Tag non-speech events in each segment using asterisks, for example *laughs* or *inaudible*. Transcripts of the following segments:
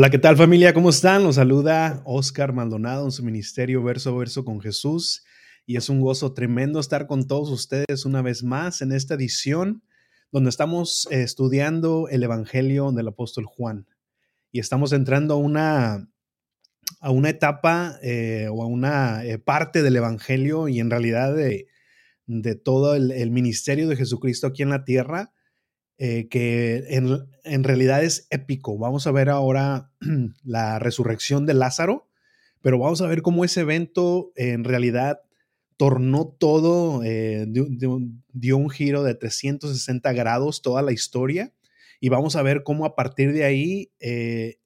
Hola, ¿qué tal familia? ¿Cómo están? Los saluda Oscar Maldonado en su ministerio Verso a Verso con Jesús. Y es un gozo tremendo estar con todos ustedes una vez más en esta edición donde estamos eh, estudiando el Evangelio del apóstol Juan. Y estamos entrando a una, a una etapa eh, o a una eh, parte del Evangelio y en realidad de, de todo el, el ministerio de Jesucristo aquí en la tierra eh, que en, realidad es épico. Vamos a ver ahora *clears throat* la resurrección de Lázaro, pero vamos a ver cómo ese evento en realidad tornó todo, eh, dio, un giro de 360 grados toda la historia y vamos a ver cómo a partir de ahí eh,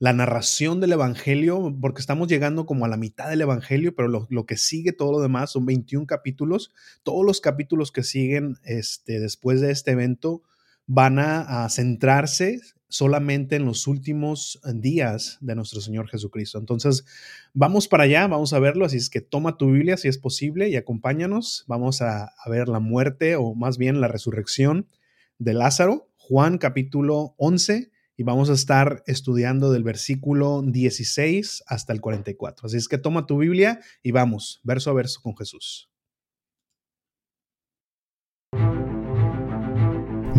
la narración del Evangelio, porque estamos llegando como a la mitad del Evangelio, pero lo, que sigue, todo lo demás, son 21 capítulos. Todos los capítulos que siguen este, después de este evento van a, centrarse solamente en los últimos días de nuestro Señor Jesucristo. Entonces, vamos para allá, vamos a verlo, así es que toma tu Biblia si es posible y acompáñanos. Vamos a, a ver la muerte o más bien la resurrección de Lázaro, Juan capítulo 11, y vamos a estar estudiando del versículo 16 hasta el 44. Así es que toma tu Biblia y vamos, verso a verso con Jesús.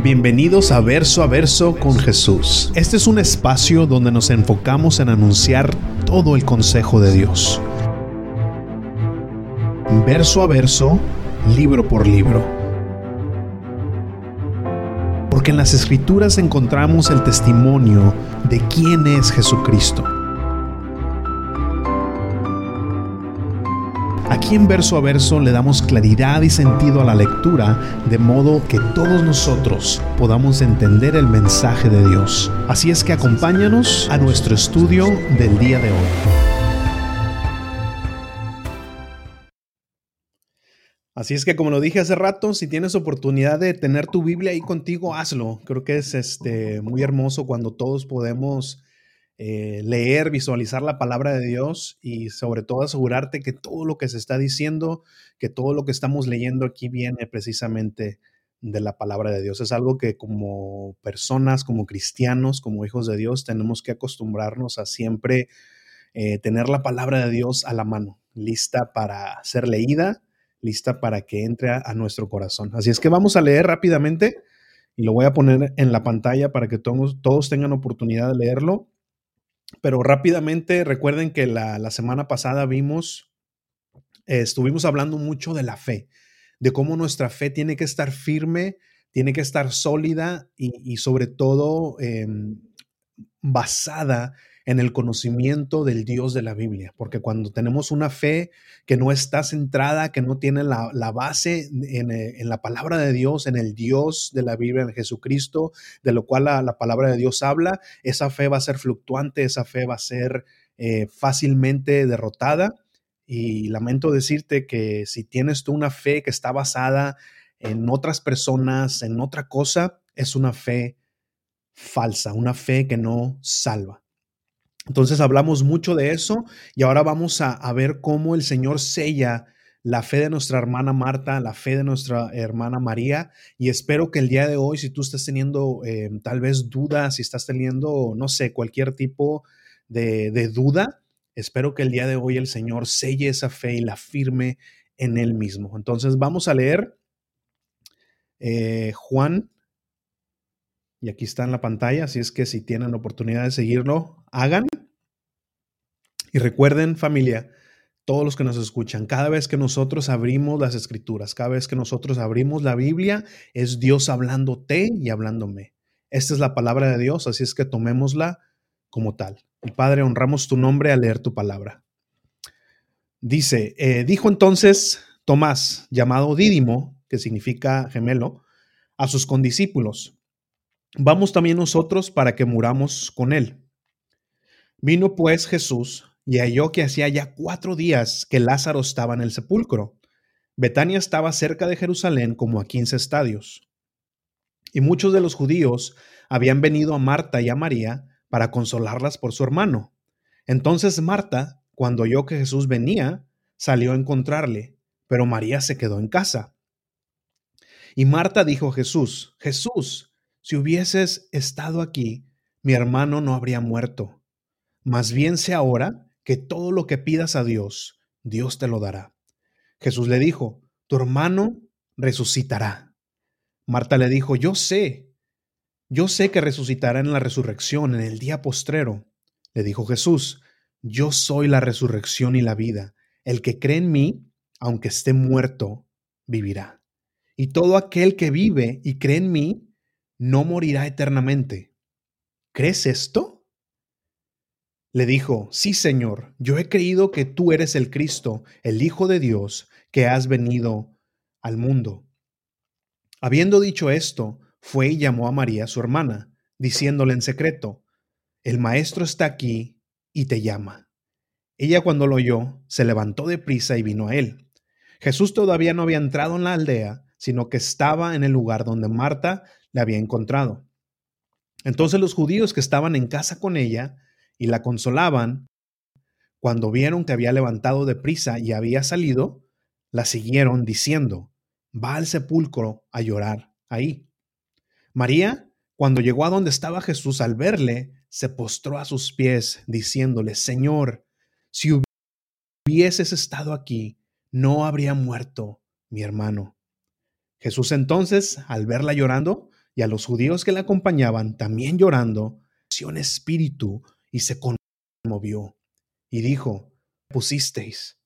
Bienvenidos a Verso a Verso con Jesús. Este es un espacio donde nos enfocamos en anunciar todo el consejo de Dios. Verso a verso, libro por libro. Porque en las escrituras encontramos el testimonio de quién es Jesucristo. Aquí en verso a verso le damos claridad y sentido a la lectura, de modo que todos nosotros podamos entender el mensaje de Dios. Así es que acompáñanos a nuestro estudio del día de hoy. Así es que como lo dije hace rato, si tienes oportunidad de tener tu Biblia ahí contigo, hazlo. Creo que es este muy hermoso cuando todos podemos eh, leer, visualizar la palabra de Dios y sobre todo asegurarte que todo lo que se está diciendo, que todo lo que estamos leyendo aquí viene precisamente de la palabra de Dios. Es algo que como personas, como cristianos, como hijos de Dios, tenemos que acostumbrarnos a siempre eh, tener la palabra de Dios a la mano, lista para ser leída, lista para que entre a, nuestro corazón. Así es que vamos a leer rápidamente y lo voy a poner en la pantalla para que todos, todos tengan oportunidad de leerlo. Pero rápidamente recuerden que la, semana pasada vimos, eh, estuvimos hablando mucho de la fe, de cómo nuestra fe tiene que estar firme, tiene que estar sólida y, sobre todo em, basada en el conocimiento del Dios de la Biblia, porque cuando tenemos una fe que no está centrada, que no tiene la, base eh, en, la palabra de Dios, en el Dios de la Biblia, en Jesucristo, de lo cual la, palabra de Dios habla, esa fe va a ser fluctuante, esa fe va a ser eh, fácilmente derrotada. Y lamento decirte que si tienes tú una fe que está basada en otras personas, en otra cosa, es una fe falsa, una fe que no salva. Entonces hablamos mucho de eso y ahora vamos a, ver cómo el Señor sella la fe de nuestra hermana Marta, la fe de nuestra hermana María. Y espero que el día de hoy, si tú estás teniendo eh, tal vez dudas, si estás teniendo, no sé, cualquier tipo de, duda, espero que el día de hoy el Señor selle esa fe y la firme en Él mismo. Entonces vamos a leer eh, Juan y aquí está en la pantalla, así es que si tienen oportunidad de seguirlo, hagan. Y recuerden familia, todos los que nos escuchan, cada vez que nosotros abrimos las escrituras, cada vez que nosotros abrimos la Biblia, es Dios hablándote y hablándome. Esta es la palabra de Dios, así es que tomémosla como tal. Y Padre, honramos tu nombre al leer tu palabra. Dice, eh, dijo entonces Tomás, llamado Dídimo, que significa gemelo, a sus condiscípulos, vamos también nosotros para que muramos con él. Vino pues Jesús y halló que hacía ya cuatro días que Lázaro estaba en el sepulcro. Betania estaba cerca de Jerusalén como a quince estadios. Y muchos de los judíos habían venido a Marta y a María para consolarlas por su hermano. Entonces Marta, cuando oyó que Jesús venía, salió a encontrarle, pero María se quedó en casa. Y Marta dijo a Jesús, Jesús, si hubieses estado aquí, mi hermano no habría muerto. Más bien sé ahora que todo lo que pidas a Dios, Dios te lo dará. Jesús le dijo, tu hermano resucitará. Marta le dijo, yo sé, yo sé que resucitará en la resurrección, en el día postrero. Le dijo Jesús, yo soy la resurrección y la vida. El que cree en mí, aunque esté muerto, vivirá. Y todo aquel que vive y cree en mí, no morirá eternamente. ¿Crees esto? Le dijo, sí, Señor, yo he creído que tú eres el Cristo, el Hijo de Dios, que has venido al mundo. Habiendo dicho esto, fue y llamó a María, su hermana, diciéndole en secreto, el Maestro está aquí y te llama. Ella cuando lo oyó, se levantó de prisa y vino a él. Jesús todavía no había entrado en la aldea, sino que estaba en el lugar donde Marta le había encontrado. Entonces los judíos que estaban en casa con ella y la consolaban, cuando vieron que había levantado de prisa y había salido, la siguieron diciendo, va al sepulcro a llorar ahí. María, cuando llegó a donde estaba Jesús al verle, se postró a sus pies, diciéndole, Señor, si hubieses estado aquí, no habría muerto mi hermano. Jesús entonces, al verla llorando, y a los judíos que la acompañaban también llorando, un espíritu y se conmovió. Y dijo, pusisteis.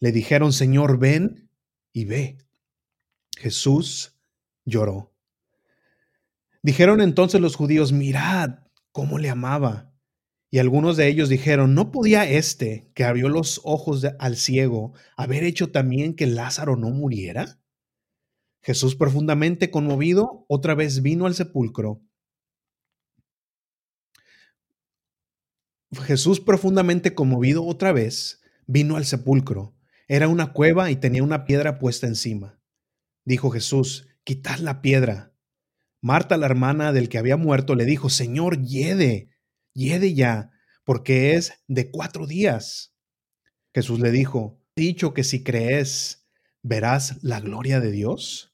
Le dijeron, Señor, ven y ve. Jesús lloró. Dijeron entonces los judíos, mirad cómo le amaba. Y algunos de ellos dijeron, ¿no podía éste, que abrió los ojos al ciego, haber hecho también que Lázaro no muriera? Jesús, profundamente conmovido, otra vez vino al sepulcro. Jesús, profundamente conmovido otra vez, vino al sepulcro. Era una cueva y tenía una piedra puesta encima. Dijo Jesús, quitad la piedra. Marta, la hermana del que había muerto, le dijo, Señor, yede yede ya, porque es de cuatro días. Jesús le dijo, dicho que si crees, verás la gloria de Dios.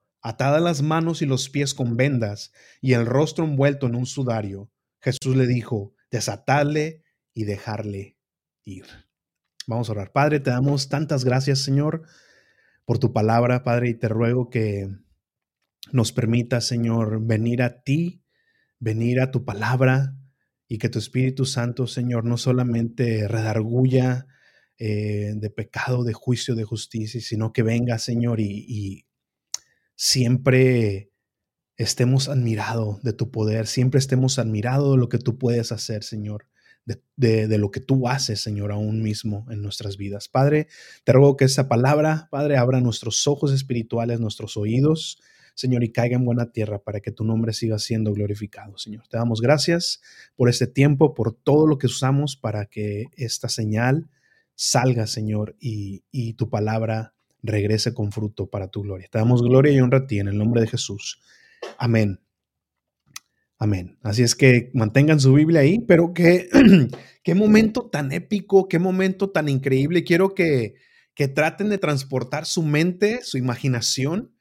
atadas las manos y los pies con vendas, y el rostro envuelto en un sudario. Jesús le dijo, desatadle y dejarle ir. Vamos a orar. Padre, te damos tantas gracias, Señor, por tu palabra, Padre, y te ruego que nos permita, Señor, venir a ti, venir a tu palabra, y que tu Espíritu Santo, Señor, no solamente redarguya eh, de pecado, de juicio, de justicia, sino que venga, Señor, y, siempre estemos admirados de tu poder, siempre estemos admirados de lo que tú puedes hacer, Señor. De, de, lo que tú haces, Señor, aún mismo en nuestras vidas. Padre, te ruego que esa palabra, Padre, abra nuestros ojos espirituales, nuestros oídos, Señor, y caiga en buena tierra para que tu nombre siga siendo glorificado, Señor. Te damos gracias por este tiempo, por todo lo que usamos para que esta señal salga, Señor, y, y tu palabra regrese con fruto para tu gloria. Te damos gloria y honra a ti en el nombre de Jesús. Amén. Amén. Así es que mantengan su Biblia ahí, pero qué, *clears throat* qué momento tan épico, qué momento tan increíble. Quiero que, que traten de transportar su mente, su imaginación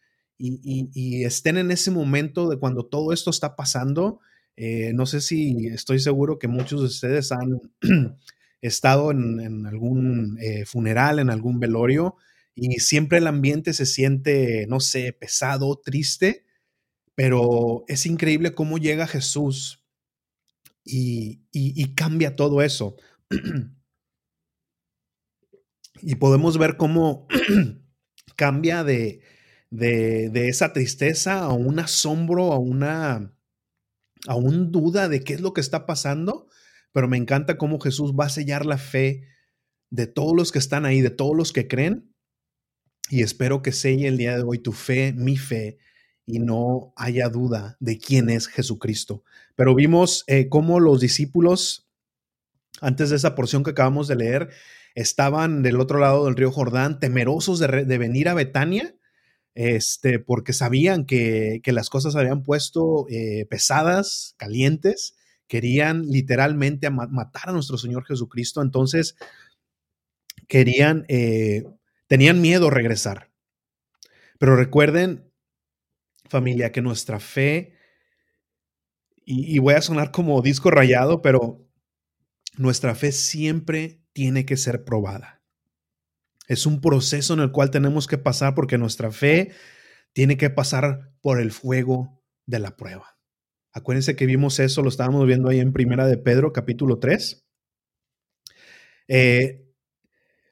y, estén en ese momento de cuando todo esto está pasando. Eh, no sé si estoy seguro que muchos de ustedes han *clears throat* estado en, algún eh, funeral, en algún velorio, y siempre el ambiente se siente, no sé, pesado, triste, pero es increíble cómo llega Jesús y, y cambia todo eso. *clears throat* y podemos ver cómo *clears throat* cambia de, de, esa tristeza a un asombro, a una, a un duda de qué es lo que está pasando, pero me encanta cómo Jesús va a sellar la fe de todos los que están ahí, de todos los que creen, y espero que selle el día de hoy tu fe, mi fe, y no haya duda de quién es Jesucristo. Pero vimos eh, cómo los discípulos antes de esa porción que acabamos de leer, estaban del otro lado del río Jordán, temerosos de, venir a Betania, este, porque sabían que, las cosas habían puesto eh, pesadas, calientes, querían literalmente matar a nuestro Señor Jesucristo, entonces querían, eh, tenían miedo regresar. Pero recuerden, familia, que nuestra fe, y voy a sonar como disco rayado, pero nuestra fe siempre tiene que ser probada. Es un proceso en el cual tenemos que pasar porque nuestra fe tiene que pasar por el fuego de la prueba. Acuérdense que vimos eso, lo estábamos viendo ahí en Primera de Pedro, capítulo 3. Eh,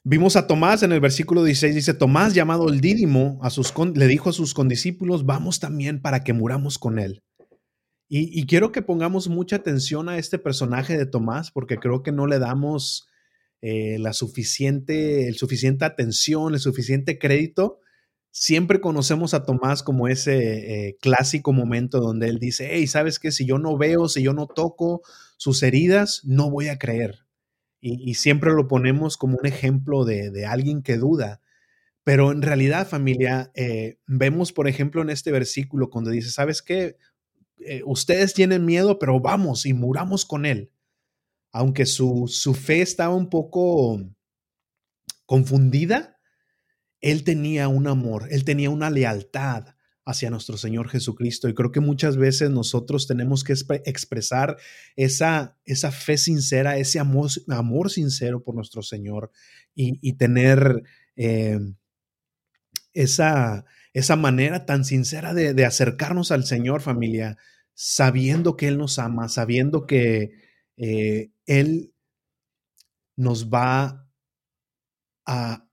vimos a Tomás en el versículo 16, dice, Tomás llamado el Dídimo, a sus, le dijo a sus condiscípulos, vamos también para que muramos con él. Y, quiero que pongamos mucha atención a este personaje de Tomás, porque creo que no le damos eh, la suficiente, el suficiente atención, el suficiente crédito. Siempre conocemos a Tomás como ese eh, clásico momento donde él dice, hey, ¿sabes qué? Si yo no veo, si yo no toco sus heridas, no voy a creer. Y, siempre lo ponemos como un ejemplo de, alguien que duda. Pero en realidad, familia, eh, vemos, por ejemplo, en este versículo cuando dice, ¿sabes qué? Eh, ustedes tienen miedo, pero vamos y muramos con él. Aunque su, su fe estaba un poco confundida, él tenía un amor, él tenía una lealtad hacia nuestro Señor Jesucristo. Y creo que muchas veces nosotros tenemos que expresar esa, esa fe sincera, ese amor, amor sincero por nuestro Señor y, tener eh, esa, esa manera tan sincera de, acercarnos al Señor, familia, sabiendo que Él nos ama, sabiendo que eh, Él nos va a,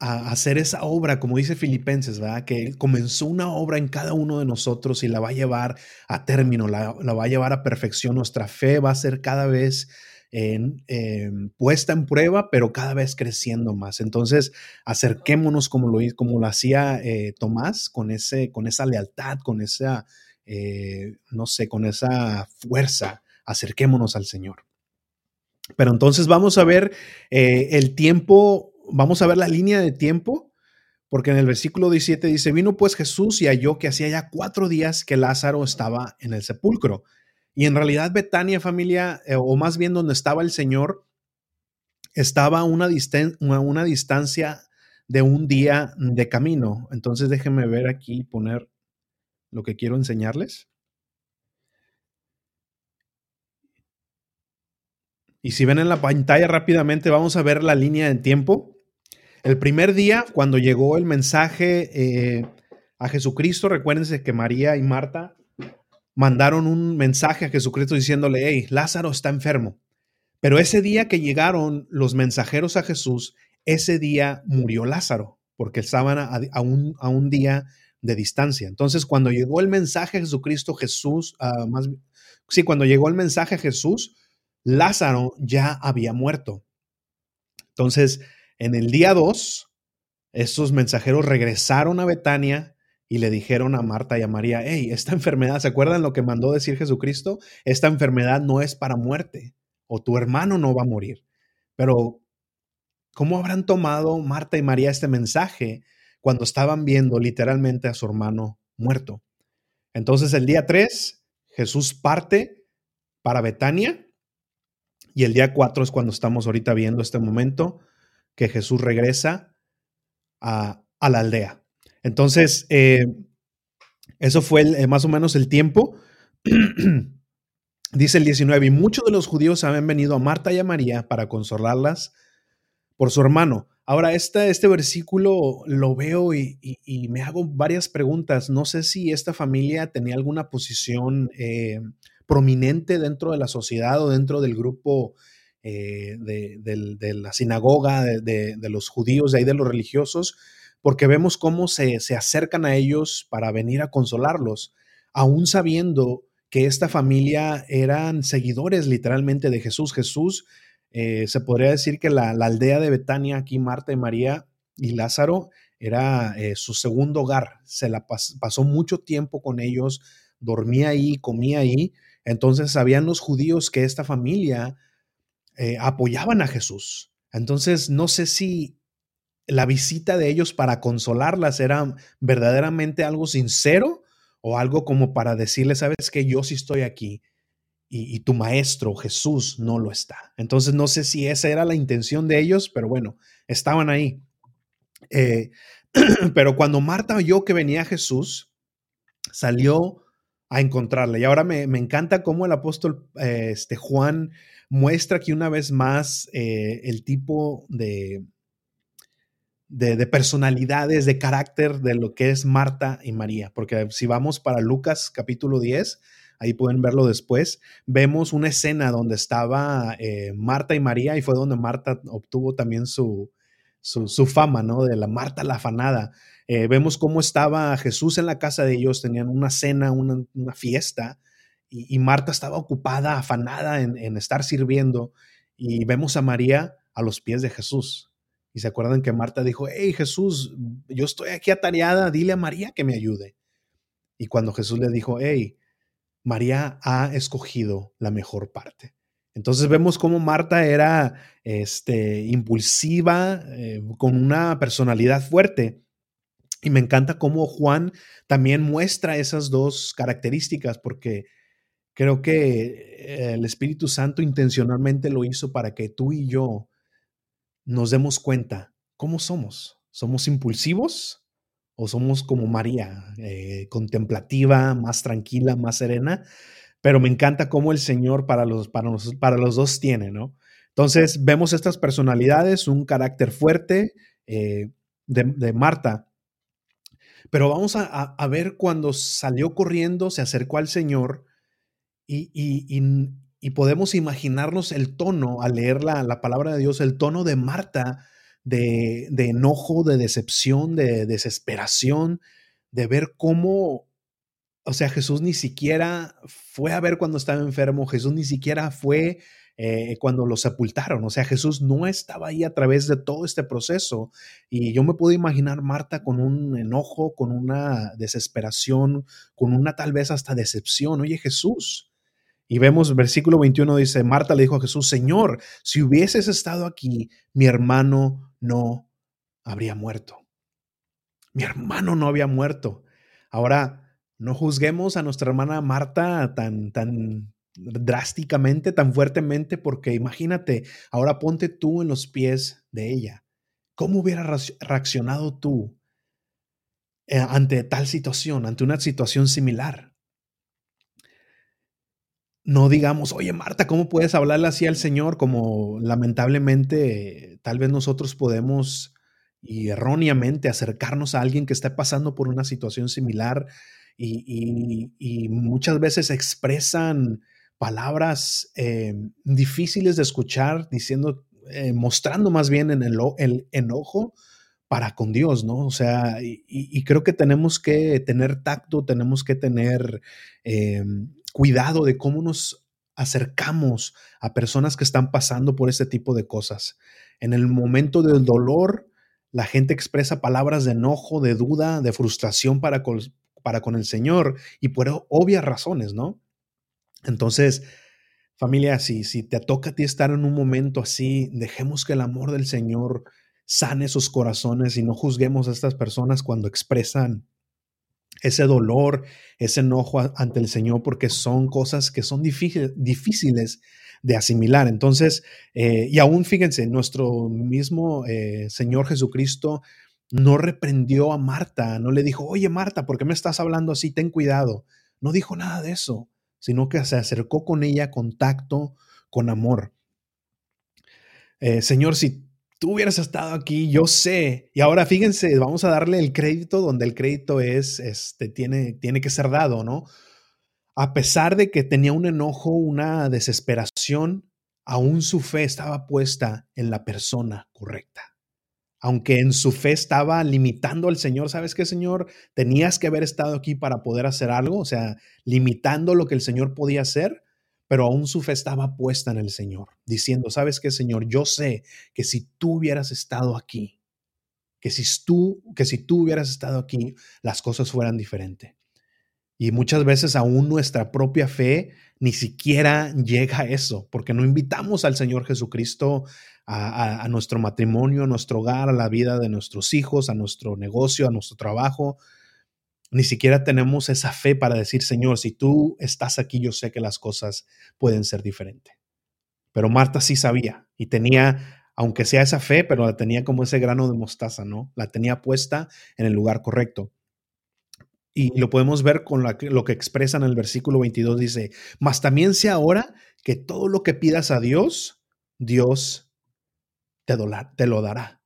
hacer esa obra, como dice Filipenses, ¿verdad? Que comenzó una obra en cada uno de nosotros y la va a llevar a término, la, la va a llevar a perfección. Nuestra fe va a ser cada vez en, em, puesta en prueba, pero cada vez creciendo más. Entonces, acerquémonos como lo, como lo hacía eh, Tomás, con, ese, con esa lealtad, con esa, eh, no sé, con esa fuerza, acerquémonos al Señor. Pero entonces vamos a ver eh, el tiempo, vamos a ver la línea de tiempo, porque en el versículo 17 dice, vino pues Jesús y halló que hacía ya cuatro días que Lázaro estaba en el sepulcro. Y en realidad Betania, familia, eh, o más bien donde estaba el Señor, estaba a una, una distancia de un día de camino. Entonces déjenme ver aquí, poner lo que quiero enseñarles. Y si ven en la pantalla rápidamente, vamos a ver la línea de tiempo. El primer día, cuando llegó el mensaje eh, a Jesucristo, recuérdense que María y Marta mandaron un mensaje a Jesucristo diciéndole, hey, Lázaro está enfermo. Pero ese día que llegaron los mensajeros a Jesús, ese día murió Lázaro, porque estaban a, un, a un, día de distancia. Entonces, cuando llegó el mensaje a Jesucristo, Jesús, más, sí, cuando llegó el mensaje a Jesús, Lázaro ya había muerto. Entonces, en el día 2, estos mensajeros regresaron a Betania y le dijeron a Marta y a María, hey, esta enfermedad, ¿se acuerdan lo que mandó decir Jesucristo? Esta enfermedad no es para muerte, o tu hermano no va a morir. Pero, ¿cómo habrán tomado Marta y María este mensaje cuando estaban viendo literalmente a su hermano muerto? Entonces, el día 3, Jesús parte para Betania, y el día 4 es cuando estamos ahorita viendo este momento, que Jesús regresa a, a la aldea. Entonces, eh, eso fue eh, más o menos el tiempo. *clears throat* Dice el 19, y muchos de los judíos habían venido a Marta y a María para consolarlas por su hermano. Ahora, este, este versículo lo veo y, me hago varias preguntas. No sé si esta familia tenía alguna posición eh, prominente dentro de la sociedad o dentro del grupo de, la sinagoga de, los judíos, de ahí de los religiosos, porque vemos cómo se, acercan a ellos para venir a consolarlos, aún sabiendo que esta familia eran seguidores literalmente de Jesús. Jesús, eh, se podría decir que la, aldea de Betania, aquí Marta y María y Lázaro, era eh, su segundo hogar. Se la pasó mucho tiempo con ellos, dormía ahí, comía ahí. Entonces sabían los judíos que esta familia eh, apoyaban a Jesús. Entonces, no sé si la visita de ellos para consolarlas era verdaderamente algo sincero o algo como para decirles, sabes que yo sí estoy aquí y, tu maestro Jesús no lo está. Entonces, no sé si esa era la intención de ellos, pero bueno, estaban ahí. Eh, *clears throat* pero cuando Marta oyó que venía Jesús, salió a encontrarle. Y ahora me, encanta cómo el apóstol eh, este, Juan muestra aquí una vez más eh, el tipo de, de, personalidades, de carácter de lo que es Marta y María. Porque si vamos para Lucas capítulo 10, ahí pueden verlo después, vemos una escena donde estaba eh, Marta y María y fue donde Marta obtuvo también su, su, fama, ¿no? De la Marta la afanada. Eh, vemos cómo estaba Jesús en la casa de ellos, tenían una cena, una, fiesta, y, Marta estaba ocupada, afanada en, estar sirviendo, y vemos a María a los pies de Jesús. Y se acuerdan que Marta dijo, hey Jesús, yo estoy aquí atareada, dile a María que me ayude. Y cuando Jesús le dijo, hey, María ha escogido la mejor parte. Entonces vemos cómo Marta era este, impulsiva, eh, con una personalidad fuerte. Y me encanta cómo Juan también muestra esas dos características, porque creo que el Espíritu Santo intencionalmente lo hizo para que tú y yo nos demos cuenta cómo somos. ¿Somos impulsivos o somos como María, eh, contemplativa, más tranquila, más serena? pero me encanta cómo el Señor para los, para los, para los dos tiene, ¿no? Entonces vemos estas personalidades, un carácter fuerte eh, de, Marta, pero vamos a, ver cuando salió corriendo, se acercó al Señor y, podemos imaginarnos el tono al leer la, la, palabra de Dios, el tono de Marta de, de enojo, de decepción, de desesperación, de ver cómo o sea, Jesús ni siquiera fue a ver cuando estaba enfermo, Jesús ni siquiera fue eh, cuando lo sepultaron, o sea, Jesús no estaba ahí a través de todo este proceso. Y yo me puedo imaginar Marta con un enojo, con una desesperación, con una tal vez hasta decepción. Oye, Jesús. Y vemos, versículo 21 dice, Marta le dijo a Jesús, Señor, si hubieses estado aquí, mi hermano no habría muerto. Mi hermano no había muerto. Ahora, no juzguemos a nuestra hermana Marta tan, tan drásticamente, tan fuertemente, porque imagínate, ahora ponte tú en los pies de ella. ¿Cómo hubieras reaccionado tú eh, ante tal situación, ante una situación similar? No digamos, oye Marta, ¿cómo puedes hablarle así al Señor? Como lamentablemente tal vez nosotros podemos y erróneamente acercarnos a alguien que está pasando por una situación similar y, muchas veces expresan palabras eh, difíciles de escuchar, diciendo, eh, mostrando más bien en el, enojo para con Dios, ¿no? O sea, y, creo que tenemos que tener tacto, tenemos que tener eh, cuidado de cómo nos acercamos a personas que están pasando por este tipo de cosas. En el momento del dolor, la gente expresa palabras de enojo, de duda, de frustración para, con el Señor y por obvias razones, ¿no? Entonces, familia, si, si te toca a ti estar en un momento así, dejemos que el amor del Señor sane sus corazones y no juzguemos a estas personas cuando expresan ese dolor, ese enojo ante el Señor, porque son cosas que son difíciles de asimilar. Entonces, eh, y aún fíjense, nuestro mismo eh, Señor Jesucristo no reprendió a Marta, no le dijo, oye Marta, ¿por qué me estás hablando así? Ten cuidado. No dijo nada de eso, sino que se acercó con ella con tacto, con amor. Eh, señor, si tú hubieras estado aquí, yo sé, y ahora fíjense, vamos a darle el crédito donde el crédito es, este, tiene, tiene que ser dado, ¿no? A pesar de que tenía un enojo, una desesperación, aún su fe estaba puesta en la persona correcta aunque en su fe estaba limitando al Señor, ¿sabes qué, Señor? Tenías que haber estado aquí para poder hacer algo, o sea, limitando lo que el Señor podía hacer, pero aún su fe estaba puesta en el Señor, diciendo, ¿sabes qué, Señor? Yo sé que si tú hubieras estado aquí, que si tú, que si tú hubieras estado aquí, las cosas fueran diferentes. Y muchas veces aún nuestra propia fe ni siquiera llega a eso, porque no invitamos al Señor Jesucristo a, nuestro matrimonio, a nuestro hogar, a la vida de nuestros hijos, a nuestro negocio, a nuestro trabajo. Ni siquiera tenemos esa fe para decir, Señor, si tú estás aquí, yo sé que las cosas pueden ser diferentes. Pero Marta sí sabía y tenía, aunque sea esa fe, pero la tenía como ese grano de mostaza, ¿no? La tenía puesta en el lugar correcto. Y lo podemos ver con lo que expresa en el versículo 22, dice, mas también sea ahora que todo lo que pidas a Dios, Dios te, te lo dará.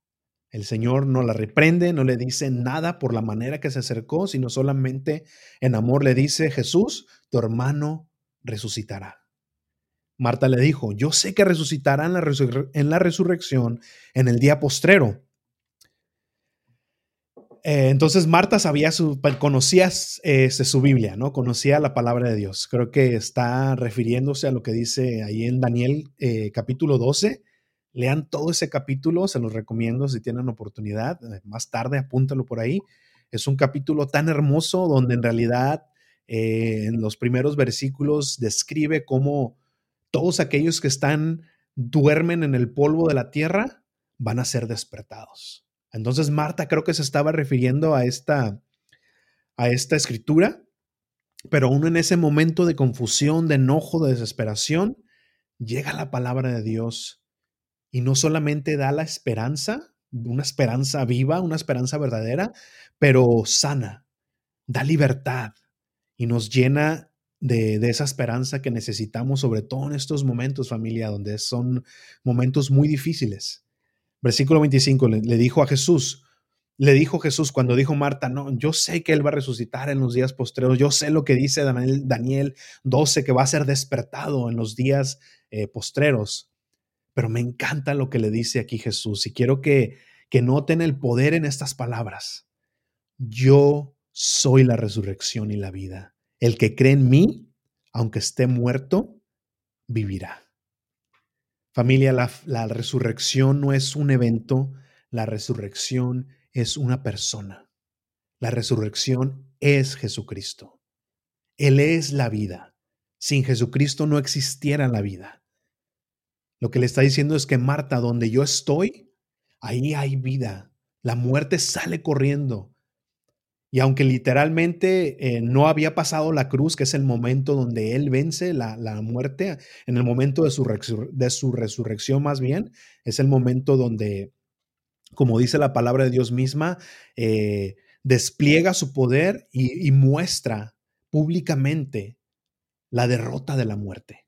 El Señor no la reprende, no le dice nada por la manera que se acercó, sino solamente en amor le dice, Jesús, tu hermano resucitará. Marta le dijo, yo sé que resucitará en la, resurrección en el día postrero. Eh, entonces Marta sabía su, conocía este, su Biblia, ¿no? Conocía la palabra de Dios. Creo que está refiriéndose a lo que dice ahí en Daniel eh, capítulo 12. Lean todo ese capítulo, se los recomiendo si tienen oportunidad. Eh, más tarde apúntalo por ahí. Es un capítulo tan hermoso donde en realidad en los primeros versículos describe cómo todos aquellos que están, duermen en el polvo de la tierra, van a ser despertados. Entonces Marta creo que se estaba refiriendo a esta, a esta escritura, pero aún en ese momento de confusión, de enojo, de desesperación, llega la palabra de Dios y no solamente da la esperanza, una esperanza viva, una esperanza verdadera, pero sana, da libertad y nos llena de, esa esperanza que necesitamos, sobre todo en estos momentos, familia, donde son momentos muy difíciles. Versículo 25, le, dijo a Jesús, le dijo Jesús cuando dijo Marta, no, yo sé que Él va a resucitar en los días postreros, yo sé lo que dice Daniel, Daniel 12, que va a ser despertado en los días eh, postreros, pero me encanta lo que le dice aquí Jesús y quiero que, que noten el poder en estas palabras. Yo soy la resurrección y la vida. El que cree en mí, aunque esté muerto, vivirá. Familia, la, resurrección no es un evento, la resurrección es una persona. La resurrección es Jesucristo. Él es la vida. Sin Jesucristo no existiera la vida. Lo que le está diciendo es que Marta, donde yo estoy, ahí hay vida. La muerte sale corriendo. Y aunque literalmente eh, no había pasado la cruz, que es el momento donde Él vence la, muerte, en el momento de su, de su resurrección más bien, es el momento donde, como dice la palabra de Dios misma, eh, despliega su poder y, muestra públicamente la derrota de la muerte.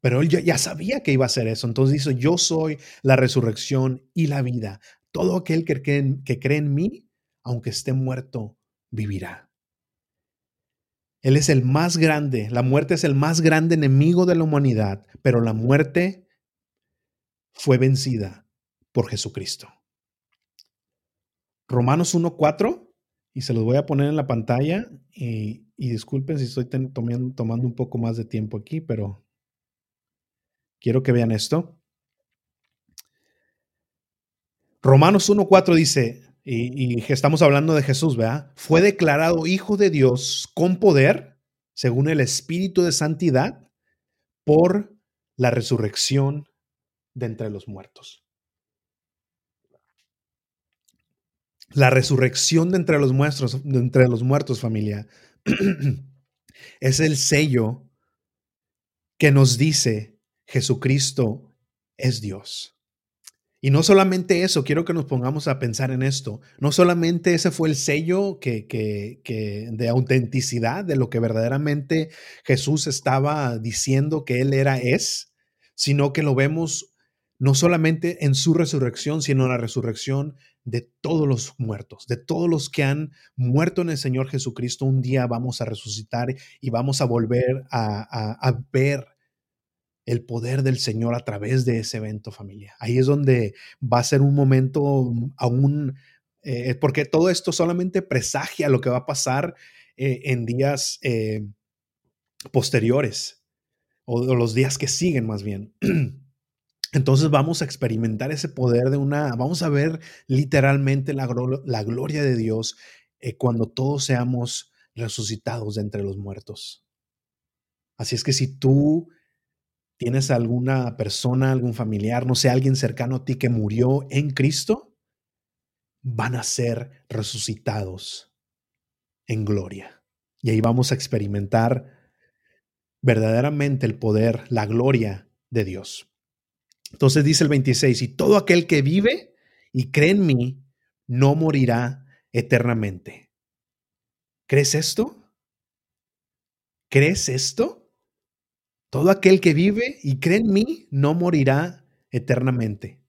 Pero él ya, sabía que iba a hacer eso. Entonces dice, yo soy la resurrección y la vida. Todo aquel que cree en mí, aunque esté muerto, vivirá. Él es el más grande, la muerte es el más grande enemigo de la humanidad, pero la muerte fue vencida por Jesucristo. Romanos 1.4, y se los voy a poner en la pantalla, y, disculpen si estoy tomando un poco más de tiempo aquí, pero quiero que vean esto. Romanos 1.4 dice, y, estamos hablando de Jesús, ¿verdad? Fue declarado hijo de Dios con poder, según el Espíritu de Santidad, por la resurrección de entre los muertos. La resurrección de entre los muertos, de entre los muertos, familia, *clears throat* es el sello que nos dice Jesucristo es Dios. Y no solamente eso, quiero que nos pongamos a pensar en esto. No solamente ese fue el sello que, que, de autenticidad de lo que verdaderamente Jesús estaba diciendo que Él era, es, sino que lo vemos no solamente en su resurrección, sino en la resurrección de todos los muertos, de todos los que han muerto en el Señor Jesucristo. Un día vamos a resucitar y vamos a volver a, a ver el poder del Señor a través de ese evento familia. Ahí es donde va a ser un momento aún, eh, porque todo esto solamente presagia lo que va a pasar eh, en días eh, posteriores o, los días que siguen más bien. *clears throat* Entonces vamos a experimentar ese poder de una, vamos a ver literalmente la, la gloria de Dios cuando todos seamos resucitados de entre los muertos. Así es que si tú tienes alguna persona, algún familiar, no sé, alguien cercano a ti que murió en Cristo, van a ser resucitados en gloria. Y ahí vamos a experimentar verdaderamente el poder, la gloria de Dios. Entonces dice el 26, y todo aquel que vive y cree en mí, no morirá eternamente. ¿Crees esto? ¿Crees esto? Todo aquel que vive y cree en mí, no morirá eternamente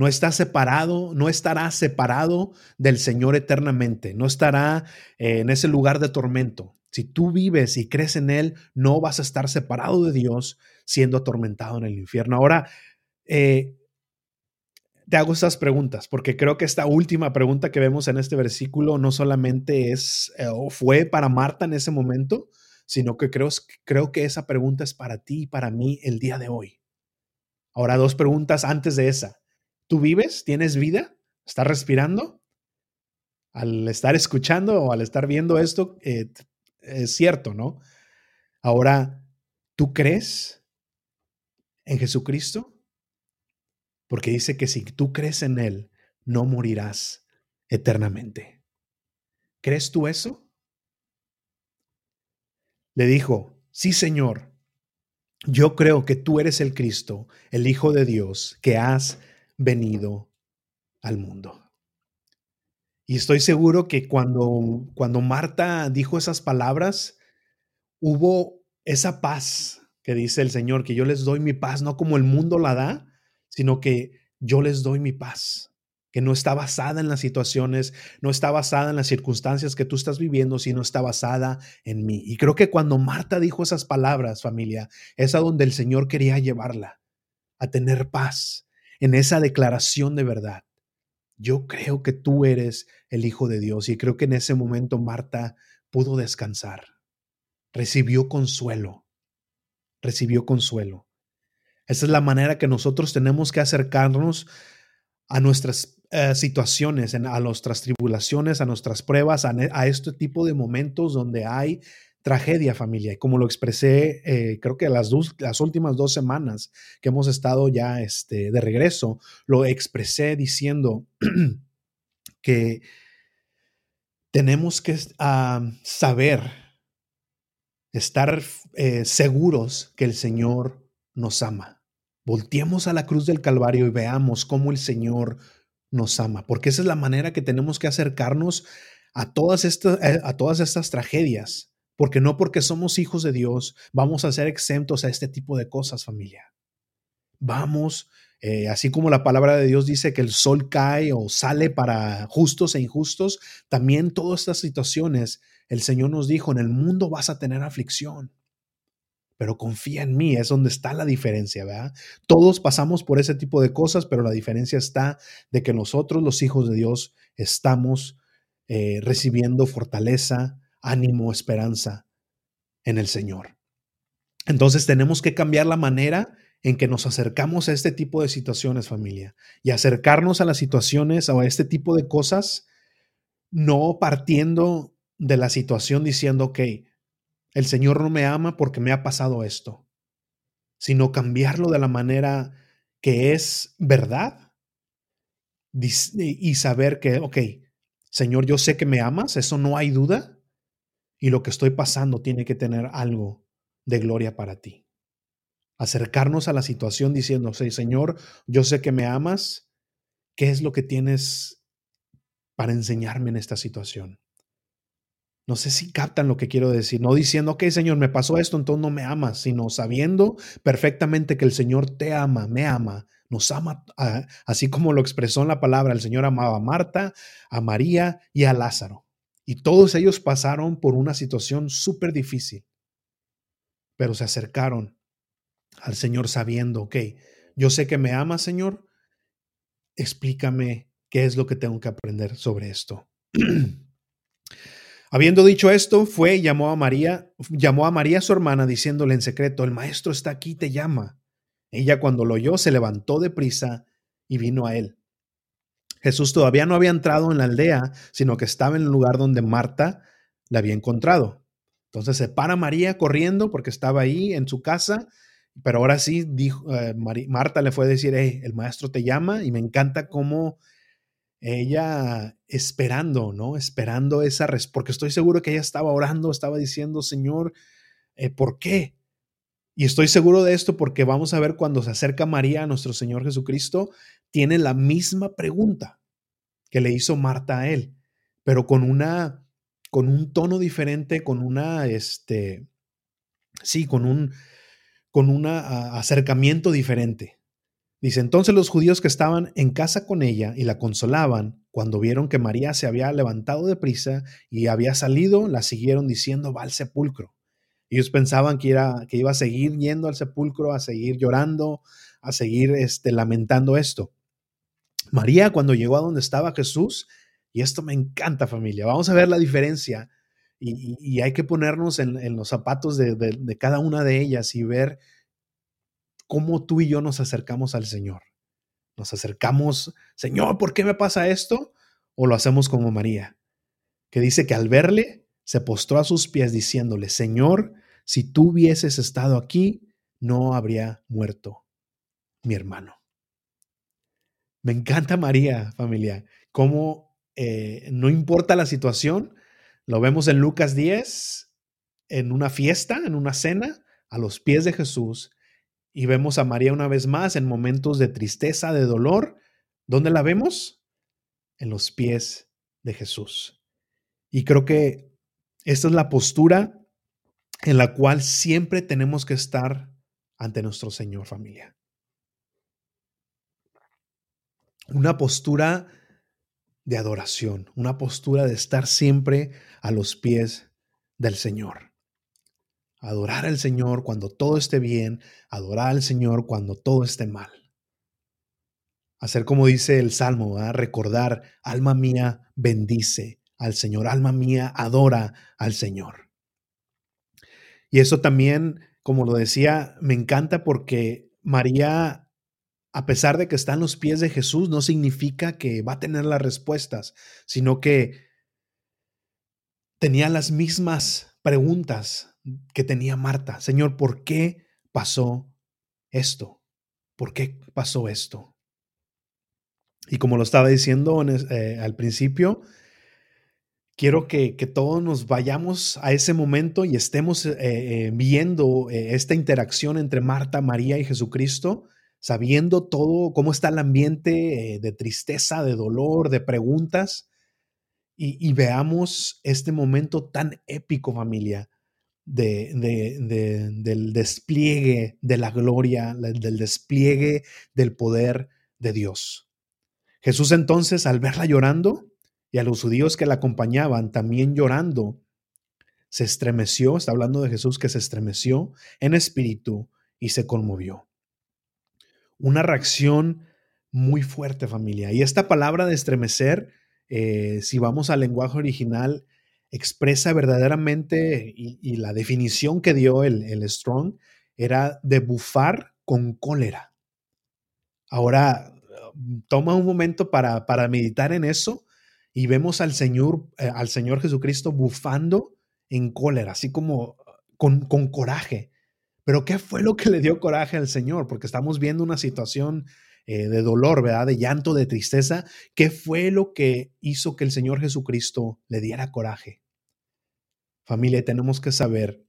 no está separado, no estará separado del Señor eternamente, no estará eh, en ese lugar de tormento. Si tú vives y crees en Él, no vas a estar separado de Dios siendo atormentado en el infierno. Ahora, eh, te hago estas preguntas porque creo que esta última pregunta que vemos en este versículo no solamente es eh, o fue para Marta en ese momento, sino que creo, creo que esa pregunta es para ti y para mí el día de hoy. Ahora, dos preguntas antes de esa. ¿Tú vives? ¿Tienes vida? ¿Estás respirando? Al estar escuchando o al estar viendo esto, eh, es cierto, ¿no? Ahora, ¿tú crees en Jesucristo? Porque dice que si tú crees en Él, no morirás eternamente. ¿Crees tú eso? Le dijo, sí, Señor, yo creo que tú eres el Cristo, el Hijo de Dios, que has venido al mundo. Y estoy seguro que cuando, cuando Marta dijo esas palabras, hubo esa paz que dice el Señor, que yo les doy mi paz, no como el mundo la da, sino que yo les doy mi paz, que no está basada en las situaciones, no está basada en las circunstancias que tú estás viviendo, sino está basada en mí. Y creo que cuando Marta dijo esas palabras, familia, es a donde el Señor quería llevarla, a tener paz, en esa declaración de verdad. Yo creo que tú eres el Hijo de Dios y creo que en ese momento Marta pudo descansar, recibió consuelo, recibió consuelo. Esa es la manera que nosotros tenemos que acercarnos a nuestras eh, situaciones, a nuestras tribulaciones, a nuestras pruebas, a, este tipo de momentos donde hay tragedia familia. Y como lo expresé, eh, creo que las, dos, las últimas dos semanas que hemos estado ya este, de regreso, lo expresé diciendo *clears throat* que tenemos que saber, estar eh, seguros que el Señor nos ama. Volteemos a la cruz del Calvario y veamos cómo el Señor nos ama, porque esa es la manera que tenemos que acercarnos a todas estas, eh, a todas estas tragedias porque no porque somos hijos de Dios vamos a ser exentos a este tipo de cosas, familia. Vamos, eh, así como la palabra de Dios dice que el sol cae o sale para justos e injustos, también todas estas situaciones, el Señor nos dijo, en el mundo vas a tener aflicción. Pero confía en mí, es donde está la diferencia, ¿verdad? Todos pasamos por ese tipo de cosas, pero la diferencia está de que nosotros, los hijos de Dios, estamos eh, recibiendo fortaleza, ánimo, esperanza en el Señor. Entonces tenemos que cambiar la manera en que nos acercamos a este tipo de situaciones, familia, y acercarnos a las situaciones o a este tipo de cosas, no partiendo de la situación diciendo, ok, el Señor no me ama porque me ha pasado esto, sino cambiarlo de la manera que es verdad y saber que, ok, Señor, yo sé que me amas, eso no hay duda, y lo que estoy pasando tiene que tener algo de gloria para ti. Acercarnos a la situación diciendo, Señor, yo sé que me amas, ¿qué es lo que tienes para enseñarme en esta situación? No sé si captan lo que quiero decir, no diciendo, ok, Señor, me pasó esto, entonces no me amas, sino sabiendo perfectamente que el Señor te ama, me ama, nos ama, así como lo expresó en la palabra, el Señor amaba a Marta, a María y a Lázaro. Y todos ellos pasaron por una situación súper difícil, pero se acercaron al Señor sabiendo, ok, yo sé que me ama, Señor, explícame qué es lo que tengo que aprender sobre esto. *clears throat* Habiendo dicho esto, fue y llamó a María, llamó a María su hermana diciéndole en secreto, el maestro está aquí, te llama. Ella cuando lo oyó se levantó de prisa y vino a él. Jesús todavía no había entrado en la aldea, sino que estaba en el lugar donde Marta la había encontrado. Entonces se para María corriendo porque estaba ahí en su casa, pero ahora sí dijo, eh, Marta le fue a decir, hey, el maestro te llama y me encanta cómo ella esperando, ¿no? Esperando esa respuesta, porque estoy seguro que ella estaba orando, estaba diciendo, Señor, eh, ¿por qué? Y estoy seguro de esto porque vamos a ver cuando se acerca María a nuestro Señor Jesucristo, tiene la misma pregunta que le hizo Marta a él, pero con una con un tono diferente, con una este sí, con un con un acercamiento diferente. Dice, entonces los judíos que estaban en casa con ella y la consolaban, cuando vieron que María se había levantado de prisa y había salido, la siguieron diciendo, va al sepulcro. Ellos pensaban que, era, que iba a seguir yendo al sepulcro, a seguir llorando, a seguir este, lamentando esto. María, cuando llegó a donde estaba Jesús, y esto me encanta familia, vamos a ver la diferencia y, hay que ponernos en, los zapatos de cada una de ellas y ver cómo tú y yo nos acercamos al Señor. Nos acercamos, Señor, ¿por qué me pasa esto? O lo hacemos como María, que dice que al verle se postró a sus pies diciéndole, Señor, si tú hubieses estado aquí, no habría muerto mi hermano. Me encanta María, familia, cómo eh, no importa la situación, lo vemos en Lucas 10, en una fiesta, en una cena, a los pies de Jesús, y vemos a María una vez más en momentos de tristeza, de dolor. ¿Dónde la vemos? En los pies de Jesús. Y creo que esta es la postura en la cual siempre tenemos que estar ante nuestro Señor familia. Una postura de adoración, una postura de estar siempre a los pies del Señor. Adorar al Señor cuando todo esté bien, adorar al Señor cuando todo esté mal. Hacer como dice el Salmo, recordar, alma mía, bendice al Señor, alma mía, adora al Señor. Y eso también, como lo decía, me encanta porque María, a pesar de que está en los pies de Jesús, no significa que va a tener las respuestas, sino que tenía las mismas preguntas que tenía Marta. Señor, ¿por qué pasó esto? ¿Por qué pasó esto? Y como lo estaba diciendo eh, al principio, quiero que, todos nos vayamos a ese momento y estemos eh, eh, viendo esta interacción entre Marta, María y Jesucristo, sabiendo todo, cómo está el ambiente de tristeza, de dolor, de preguntas, y veamos este momento tan épico, familia, de, del despliegue de la gloria, del despliegue del poder de Dios. Jesús entonces, al verla llorando, y a los judíos que la acompañaban también llorando, se estremeció, está hablando de Jesús que se estremeció en espíritu y se conmovió. Una reacción muy fuerte familia. Y esta palabra de estremecer, eh, si vamos al lenguaje original, expresa verdaderamente y, la definición que dio el, el, Strong era de bufar con cólera. Ahora, toma un momento para, para meditar en eso y vemos al Señor, eh, al Señor Jesucristo bufando en cólera, así como con, con coraje. Pero ¿qué fue lo que le dio coraje al Señor? Porque estamos viendo una situación eh, de dolor, ¿verdad? De llanto, de tristeza. ¿Qué fue lo que hizo que el Señor Jesucristo le diera coraje? Familia, tenemos que saber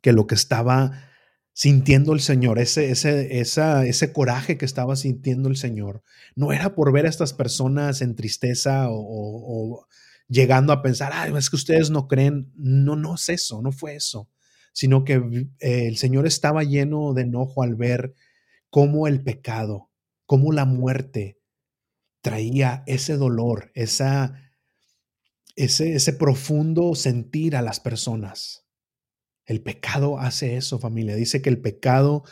que lo que estaba sintiendo el Señor, ese, ese, ese coraje que estaba sintiendo el Señor, no era por ver a estas personas en tristeza o, llegando a pensar, ay, es que ustedes no creen. No, no es eso, no fue eso, sino que eh, el Señor estaba lleno de enojo al ver cómo el pecado, cómo la muerte traía ese dolor, esa ese, ese profundo sentir a las personas. El pecado hace eso, familia. Dice que el pecado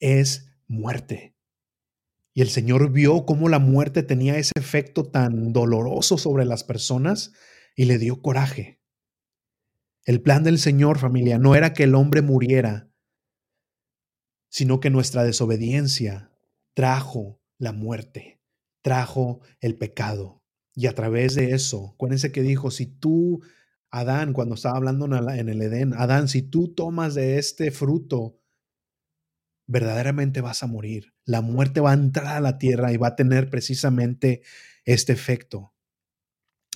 es muerte. Y el Señor vio cómo la muerte tenía ese efecto tan doloroso sobre las personas y le dio coraje. El plan del Señor, familia, no era que el hombre muriera, sino que nuestra desobediencia trajo la muerte, trajo el pecado. Y a través de eso, acuérdense que dijo, si tú Adán, cuando estaba hablando en el Edén, Adán, si tú tomas de este fruto, verdaderamente vas a morir. La muerte va a entrar a la tierra y va a tener precisamente este efecto.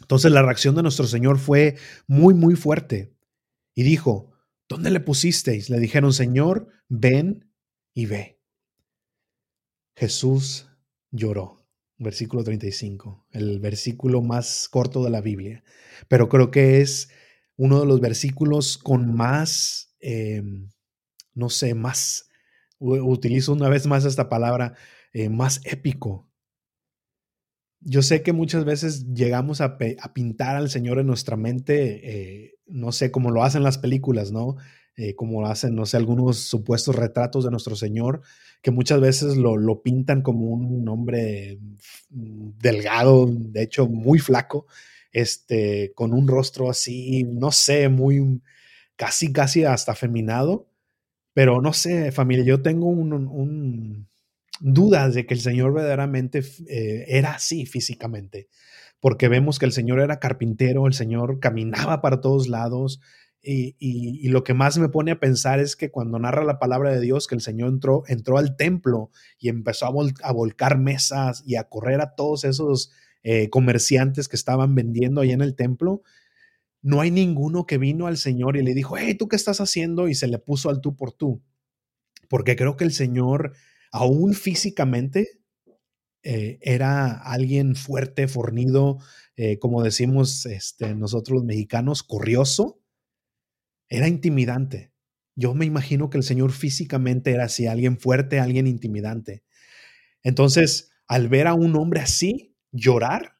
Entonces la reacción de nuestro Señor fue muy, muy fuerte. Y dijo, ¿dónde le pusisteis? Le dijeron, Señor, ven y ve. Jesús lloró. Versículo 35, el versículo más corto de la Biblia. Pero creo que es uno de los versículos con más, em, no sé, más, utilizo una vez más esta palabra, eh, más épico yo sé que muchas veces llegamos a, pintar al Señor en nuestra mente, eh, no sé, como lo hacen las películas, ¿no? Eh, como hacen, no sé, algunos supuestos retratos de nuestro Señor, que muchas veces lo, pintan como un hombre mm, delgado, de hecho muy flaco, este, con un rostro así, no sé, muy, casi, casi hasta afeminado. Pero no sé, familia, yo tengo un dudas de que el Señor verdaderamente eh, era así físicamente, porque vemos que el Señor era carpintero, el Señor caminaba para todos lados. Y, lo que más me pone a pensar es que cuando narra la palabra de Dios, que el Señor entró, entró al templo y empezó a, volcar mesas y a correr a todos esos eh, comerciantes que estaban vendiendo ahí en el templo, no hay ninguno que vino al Señor y le dijo, hey, ¿tú qué estás haciendo? Y se le puso al tú por tú. Porque creo que el Señor aún físicamente eh, era alguien fuerte, fornido, eh, como decimos este, nosotros los mexicanos, corrioso, era intimidante. Yo me imagino que el Señor físicamente era así, alguien fuerte, alguien intimidante. Entonces, al ver a un hombre así llorar,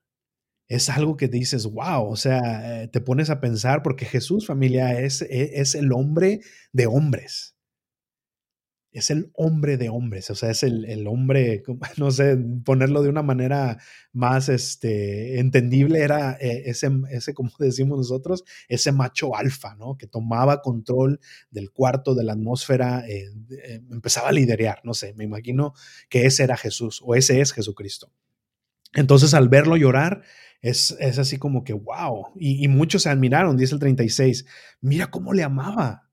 es algo que dices, wow, o sea, eh, te pones a pensar porque Jesús, familia, es, e, es el hombre de hombres es el hombre de hombres, o sea, es el, hombre, *laughs* no sé, ponerlo de una manera más este, entendible, era eh, ese, ese, como *laughs* decimos nosotros, ese macho alfa, ¿no? Que tomaba control del cuarto, de la atmósfera, eh, eh, empezaba a liderear, no sé, me imagino que ese era Jesús o ese es Jesucristo. Entonces, al verlo llorar, es, es así como que, wow, y, y muchos se admiraron, dice el 36, mira cómo le amaba.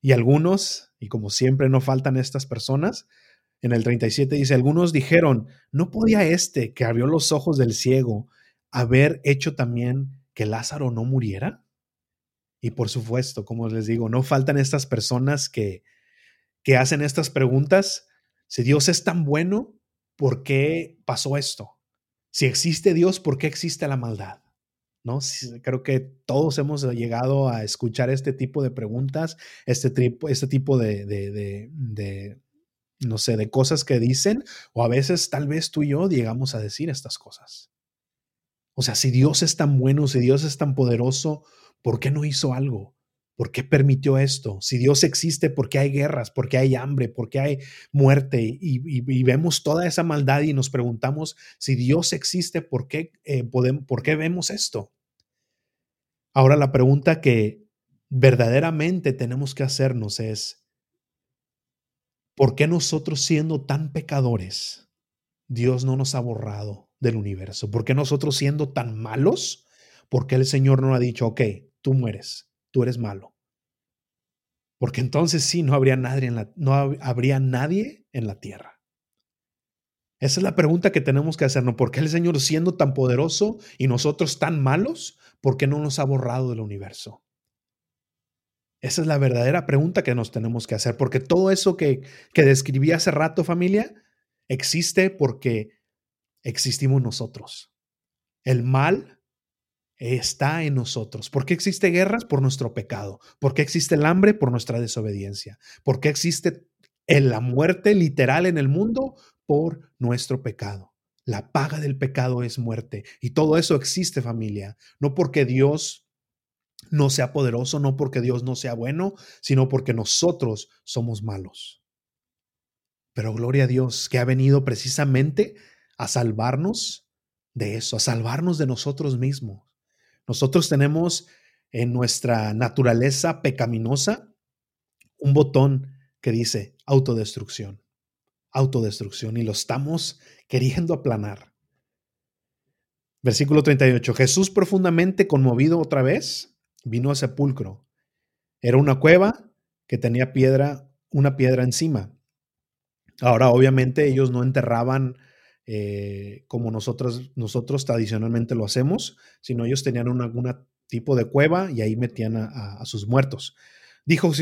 Y algunos y como siempre no faltan estas personas, en el 37 dice, algunos dijeron, ¿no podía este que abrió los ojos del ciego haber hecho también que Lázaro no muriera? Y por supuesto, como les digo, no faltan estas personas que, que hacen estas preguntas. Si Dios es tan bueno, ¿por qué pasó esto? Si existe Dios, ¿por qué existe la maldad? ¿No? Creo que todos hemos llegado a escuchar este tipo de preguntas, este, tipo, este tipo de, de, no sé, de cosas que dicen, o a veces tal vez tú y yo llegamos a decir estas cosas. O sea, si Dios es tan bueno, si Dios es tan poderoso, ¿por qué no hizo algo? ¿Por qué permitió esto? Si Dios existe, ¿por qué hay guerras? ¿Por qué hay hambre? ¿Por qué hay muerte? Y, vemos toda esa maldad y nos preguntamos, si Dios existe, ¿por qué, eh, podemos, ¿por qué vemos esto? Ahora la pregunta que verdaderamente tenemos que hacernos es, ¿por qué nosotros siendo tan pecadores, Dios no nos ha borrado del universo? ¿Por qué nosotros siendo tan malos, por qué el Señor no ha dicho, ok, tú mueres, tú eres malo? Porque entonces sí, no habría nadie en la, no habría nadie en la tierra. Esa es la pregunta que tenemos que hacernos. ¿Por qué el Señor siendo tan poderoso y nosotros tan malos, ¿por qué no nos ha borrado del universo? Esa es la verdadera pregunta que nos tenemos que hacer, porque todo eso que, que describí hace rato, familia, existe porque existimos nosotros. El mal está en nosotros. ¿Por qué existe guerras? Por nuestro pecado. ¿Por qué existe el hambre? Por nuestra desobediencia. ¿Por qué existe la muerte literal en el mundo? Por nuestro pecado. La paga del pecado es muerte. Y todo eso existe, familia. No porque Dios no sea poderoso, no porque Dios no sea bueno, sino porque nosotros somos malos. Pero gloria a Dios que ha venido precisamente a salvarnos de eso, a salvarnos de nosotros mismos. Nosotros tenemos en nuestra naturaleza pecaminosa un botón que dice autodestrucción autodestrucción y lo estamos queriendo aplanar. Versículo 38. Jesús profundamente conmovido otra vez vino al sepulcro. Era una cueva que tenía piedra, una piedra encima. Ahora, obviamente, ellos no enterraban eh, como nosotros, tradicionalmente lo hacemos, sino ellos tenían algún tipo de cueva y ahí metían a, sus muertos. Dijo,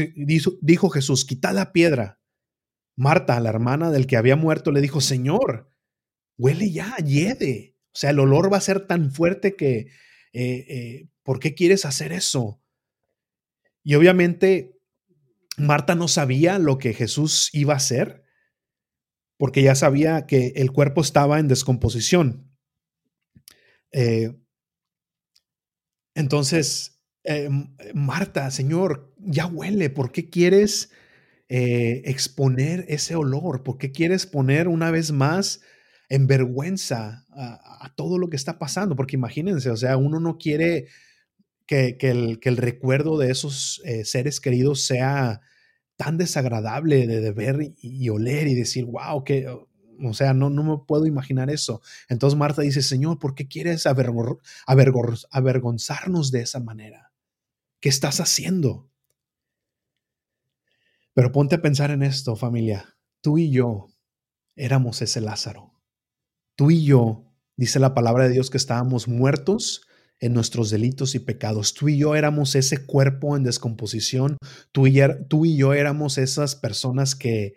Jesús, quita la piedra. Marta, la hermana del que había muerto, le dijo, Señor, huele ya, hiede. O sea, el olor va a ser tan fuerte que, eh, eh, ¿por qué quieres hacer eso? Y obviamente Marta no sabía lo que Jesús iba a hacer, porque ya sabía que el cuerpo estaba en descomposición. Eh, entonces, Marta, Señor, ya huele, ¿por qué quieres exponer ese olor? ¿Por qué quieres poner una vez más en vergüenza a, todo lo que está pasando, porque imagínense, o sea, uno no quiere que, el, recuerdo de esos eh, seres queridos sea tan desagradable de, ver y, oler y decir, wow, que, o sea, no, no me puedo imaginar eso. Entonces Marta dice, Señor, ¿por qué quieres avergonzarnos de esa manera? ¿Qué estás haciendo? Pero ponte a pensar en esto, familia. Tú y yo éramos ese Lázaro. Tú y yo, dice la palabra de Dios, que estábamos muertos en nuestros delitos y pecados. Tú y yo éramos ese cuerpo en descomposición. Tú y, er, tú y yo éramos esas personas que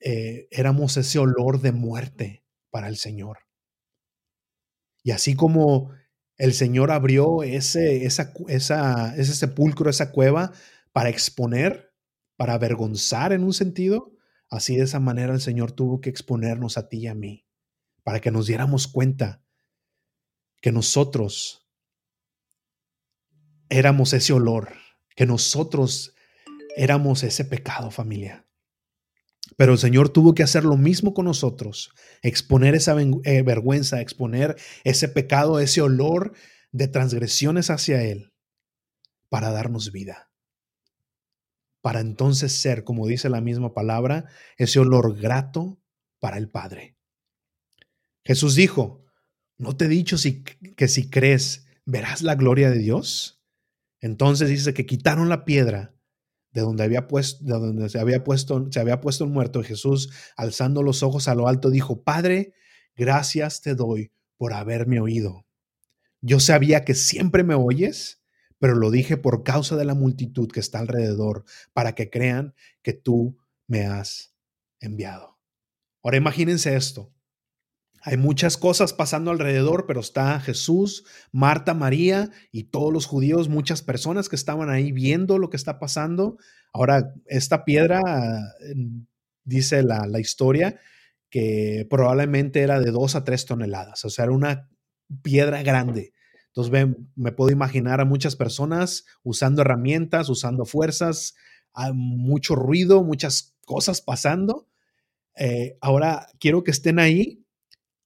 eh, éramos ese olor de muerte para el Señor. Y así como el Señor abrió ese, esa, esa, ese sepulcro, esa cueva, para exponer, para avergonzar en un sentido, así de esa manera el Señor tuvo que exponernos a ti y a mí para que nos diéramos cuenta que nosotros éramos ese olor, que nosotros éramos ese pecado, familia. Pero el Señor tuvo que hacer lo mismo con nosotros, exponer esa eh, vergüenza, exponer ese pecado, ese olor de transgresiones hacia Él, para darnos vida. Para entonces ser, como dice la misma palabra, ese olor grato para el Padre. Jesús dijo, ¿no te he dicho que si crees verás la gloria de Dios? Entonces dice que quitaron la piedra de donde había puesto, de donde se había puesto, se había puesto el muerto. Jesús, alzando los ojos a lo alto, dijo, Padre, gracias te doy por haberme oído. Yo sabía que siempre me oyes, pero lo dije por causa de la multitud que está alrededor, para que crean que tú me has enviado. Ahora imagínense esto. Hay muchas cosas pasando alrededor, pero está Jesús, Marta, María y todos los judíos, muchas personas que estaban ahí viendo lo que está pasando. Ahora, esta piedra, dice la, historia, que probablemente era de dos a tres toneladas, o sea, era una piedra grande. Entonces, me puedo imaginar a muchas personas usando herramientas, usando fuerzas, mucho ruido, muchas cosas pasando. Eh, ahora, quiero que estén ahí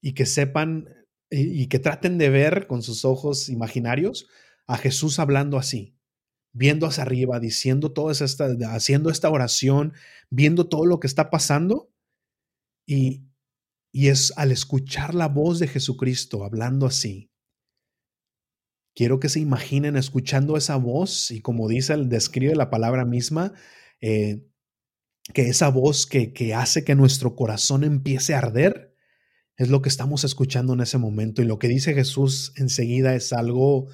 y que sepan y, que traten de ver con sus ojos imaginarios a Jesús hablando así, viendo hacia arriba, diciendo todo esta, haciendo esta oración, viendo todo lo que está pasando y, y es al escuchar la voz de Jesucristo hablando así. Quiero que se imaginen escuchando esa voz y como dice, describe la palabra misma, eh, que esa voz que, que hace que nuestro corazón empiece a arder es lo que estamos escuchando en ese momento y lo que dice Jesús enseguida es algo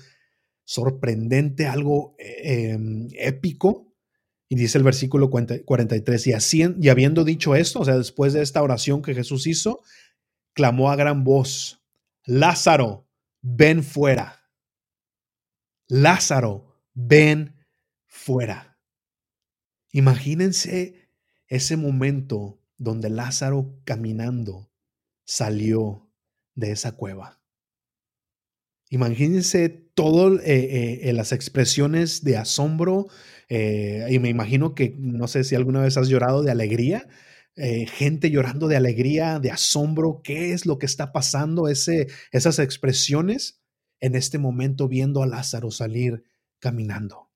sorprendente, algo em, épico. Y dice el versículo 43, y, y habiendo dicho esto, o sea, después de esta oración que Jesús hizo, clamó a gran voz, Lázaro, ven fuera. Lázaro, ven fuera. Imagínense ese momento donde Lázaro caminando salió de esa cueva. Imagínense todas eh, eh, las expresiones de asombro eh, y me imagino que no sé si alguna vez has llorado de alegría, gente llorando de alegría, de asombro, qué es lo que está pasando, Ese, esas expresiones en este momento viendo a Lázaro salir caminando.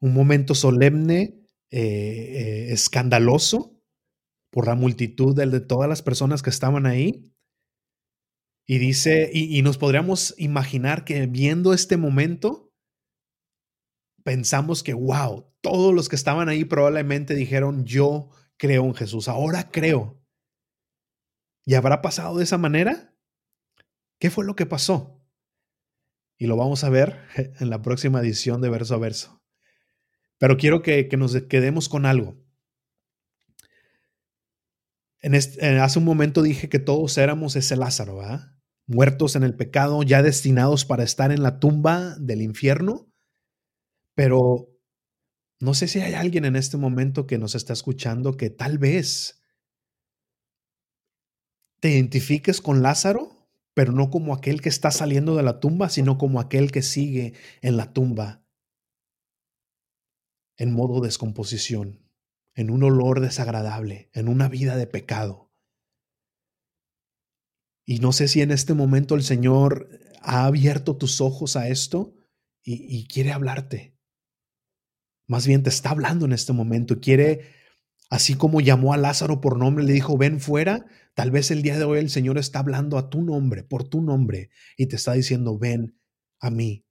Un momento solemne, escandaloso, por la multitud de, todas las personas que estaban ahí. Y dice, y, nos podríamos imaginar que viendo este momento, pensamos que, wow, todos los que estaban ahí probablemente dijeron, yo creo en Jesús, ahora creo. ¿Y habrá pasado de esa manera? ¿Qué fue lo que pasó? Y lo vamos a ver *laughs* en la próxima edición de verso a verso. Pero quiero que, nos quedemos con algo. Hace un momento dije que todos éramos ese Lázaro, muertos en el pecado, ya destinados para estar en la tumba del infierno. Pero no sé si hay alguien en este momento que nos está escuchando que tal vez te identifiques con Lázaro, pero no como aquel que está saliendo de la tumba, sino como aquel que sigue en la tumba en modo descomposición, en un olor desagradable, en una vida de pecado. Y no sé si en este momento el Señor ha abierto tus ojos a esto y, quiere hablarte. Más bien te está hablando en este momento quiere, así como llamó a Lázaro por nombre, le dijo, ven fuera, tal vez el día de hoy el Señor está hablando a tu nombre, por tu nombre, y te está diciendo, ven a mí,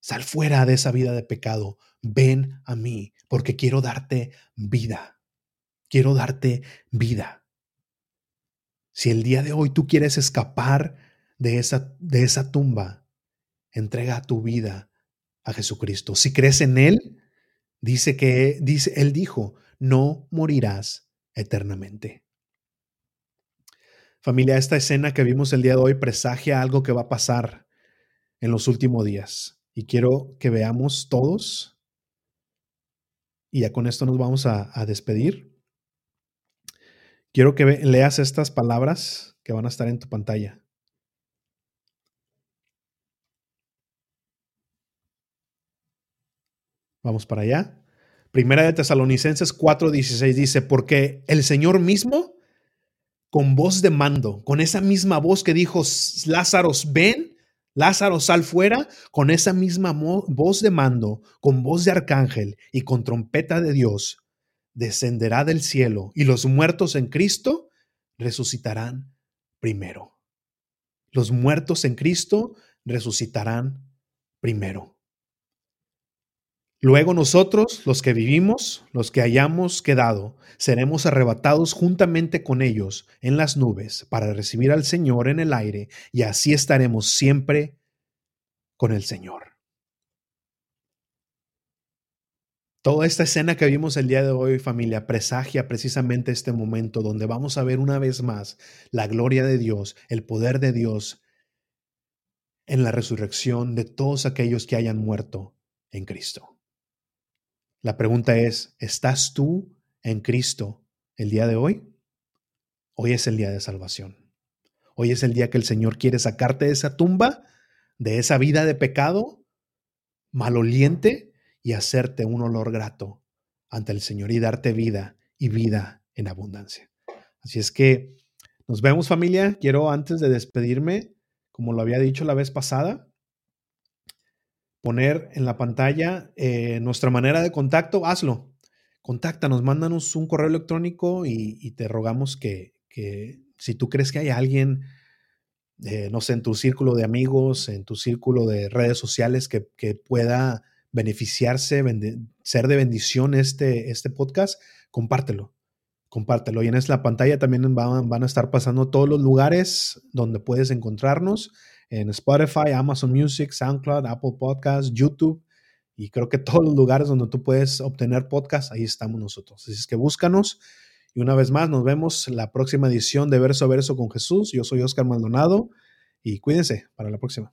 sal fuera de esa vida de pecado, ven a mí, porque quiero darte vida, quiero darte vida. Si el día de hoy tú quieres escapar de esa, de esa tumba, entrega tu vida a Jesucristo. Si crees en Él, dice que, dice, Él dijo, no morirás eternamente. Familia, esta escena que vimos el día de hoy presagia algo que va a pasar en los últimos días. Y quiero que veamos todos, y ya con esto nos vamos a, despedir. Quiero que leas estas palabras que van a estar en tu pantalla. Vamos para allá. Primera de Tesalonicenses 4:16 dice, porque el Señor mismo, con voz de mando, con esa misma voz que dijo, Lázaro, ven, Lázaro, sal fuera, con esa misma voz de mando, con voz de arcángel y con trompeta de Dios, descenderá del cielo y los muertos en Cristo resucitarán primero. Los muertos en Cristo resucitarán primero. Luego nosotros, los que vivimos, los que hayamos quedado, seremos arrebatados juntamente con ellos en las nubes para recibir al Señor en el aire y así estaremos siempre con el Señor. Toda esta escena que vimos el día de hoy, familia, presagia precisamente este momento donde vamos a ver una vez más la gloria de Dios, el poder de Dios en la resurrección de todos aquellos que hayan muerto en Cristo. La pregunta es, ¿estás tú en Cristo el día de hoy? Hoy es el día de salvación. Hoy es el día que el Señor quiere sacarte de esa tumba, de esa vida de pecado maloliente y hacerte un olor grato ante el Señor y darte vida y vida en abundancia. Así es que nos vemos familia. Quiero antes de despedirme, como lo había dicho la vez pasada, poner en la pantalla eh, nuestra manera de contacto. Hazlo. Contáctanos, mándanos un correo electrónico y, te rogamos que, si tú crees que hay alguien, eh, no sé, en tu círculo de amigos, en tu círculo de redes sociales que, que pueda beneficiarse, ser de bendición este, este podcast, compártelo. Compártelo. Y en esta pantalla también van a estar pasando todos los lugares donde puedes encontrarnos en Spotify, Amazon Music, SoundCloud, Apple Podcasts, YouTube. Y creo que todos los lugares donde tú puedes obtener podcast, ahí estamos nosotros. Así es que búscanos. Y una vez más, nos vemos la próxima edición de Verso a Verso con Jesús. Yo soy Oscar Maldonado y cuídense para la próxima.